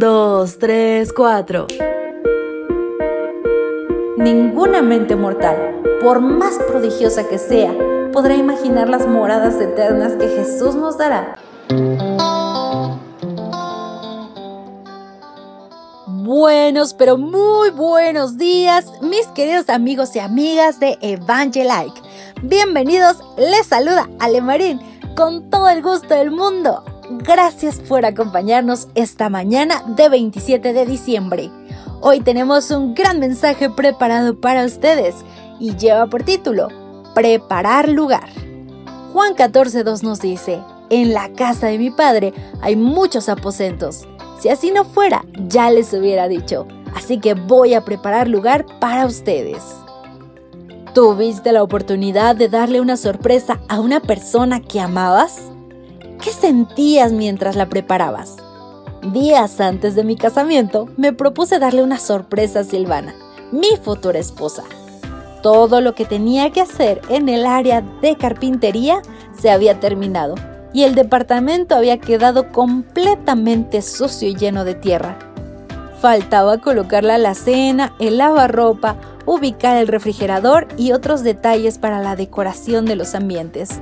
2, 3, 4. Ninguna mente mortal, por más prodigiosa que sea, podrá imaginar las moradas eternas que Jesús nos dará. Buenos, pero muy buenos días, mis queridos amigos y amigas de Evangelike. Bienvenidos, les saluda Ale Marín con todo el gusto del mundo. Gracias por acompañarnos esta mañana de 27 de diciembre. Hoy tenemos un gran mensaje preparado para ustedes y lleva por título Preparar lugar. Juan 14.2 nos dice, en la casa de mi padre hay muchos aposentos. Si así no fuera, ya les hubiera dicho. Así que voy a preparar lugar para ustedes. ¿Tuviste la oportunidad de darle una sorpresa a una persona que amabas? ¿Qué sentías mientras la preparabas? Días antes de mi casamiento, me propuse darle una sorpresa a Silvana, mi futura esposa. Todo lo que tenía que hacer en el área de carpintería se había terminado y el departamento había quedado completamente sucio y lleno de tierra. Faltaba colocar la alacena, el lavarropa, ubicar el refrigerador y otros detalles para la decoración de los ambientes.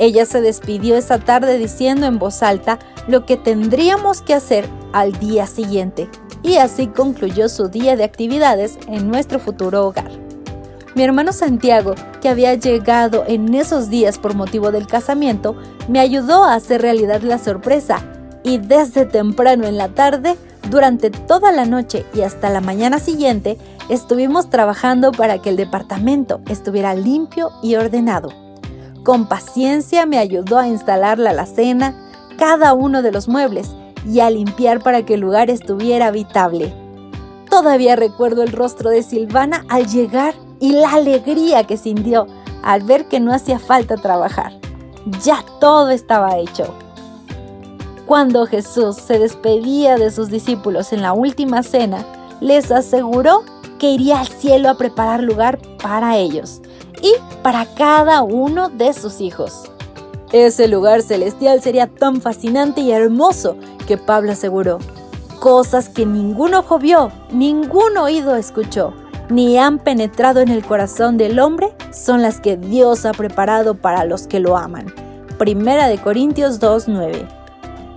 Ella se despidió esa tarde diciendo en voz alta lo que tendríamos que hacer al día siguiente, y así concluyó su día de actividades en nuestro futuro hogar. Mi hermano Santiago, que había llegado en esos días por motivo del casamiento, me ayudó a hacer realidad la sorpresa y desde temprano en la tarde, durante toda la noche y hasta la mañana siguiente, estuvimos trabajando para que el departamento estuviera limpio y ordenado. Con paciencia me ayudó a instalar la alacena, cada uno de los muebles y a limpiar para que el lugar estuviera habitable. Todavía recuerdo el rostro de Silvana al llegar y la alegría que sintió al ver que no hacía falta trabajar. Ya todo estaba hecho. Cuando Jesús se despedía de sus discípulos en la última cena, les aseguró que iría al cielo a preparar lugar para ellos y para cada uno de sus hijos. Ese lugar celestial sería tan fascinante y hermoso que Pablo aseguró, cosas que ningún ojo vio, ningún oído escuchó, ni han penetrado en el corazón del hombre son las que Dios ha preparado para los que lo aman. Primera de Corintios 2:9.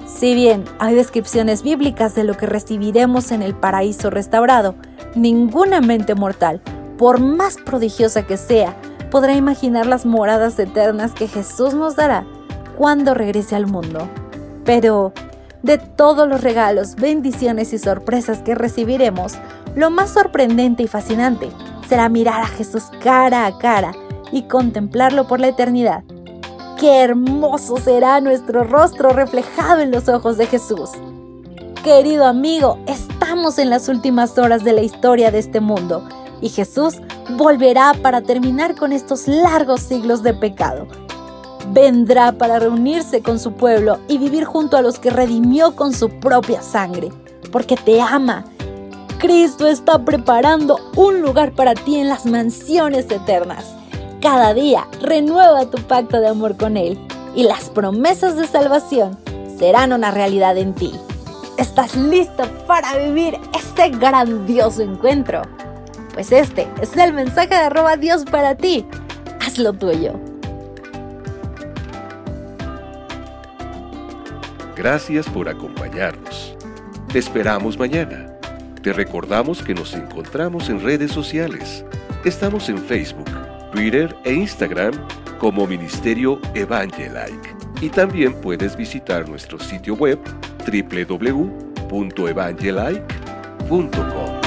Si bien hay descripciones bíblicas de lo que recibiremos en el paraíso restaurado, ninguna mente mortal, por más prodigiosa que sea, podrá imaginar las moradas eternas que Jesús nos dará cuando regrese al mundo. Pero, de todos los regalos, bendiciones y sorpresas que recibiremos, lo más sorprendente y fascinante será mirar a Jesús cara a cara y contemplarlo por la eternidad. ¡Qué hermoso será nuestro rostro reflejado en los ojos de Jesús! Querido amigo, estamos en las últimas horas de la historia de este mundo y Jesús volverá para terminar con estos largos siglos de pecado. Vendrá para reunirse con su pueblo y vivir junto a los que redimió con su propia sangre, porque te ama Cristo está preparando un lugar para ti en las mansiones eternas. Cada día renueva tu pacto de amor con Él y las promesas de salvación serán una realidad en ti. ¿Estás listo para vivir este grandioso encuentro? Pues este es el mensaje de arroba Dios para ti. Hazlo tuyo. Gracias por acompañarnos. Te esperamos mañana te recordamos que nos encontramos en redes sociales. Estamos en Facebook, Twitter e Instagram como Ministerio Evangelike. Y también puedes visitar nuestro sitio web www.evangelike.com.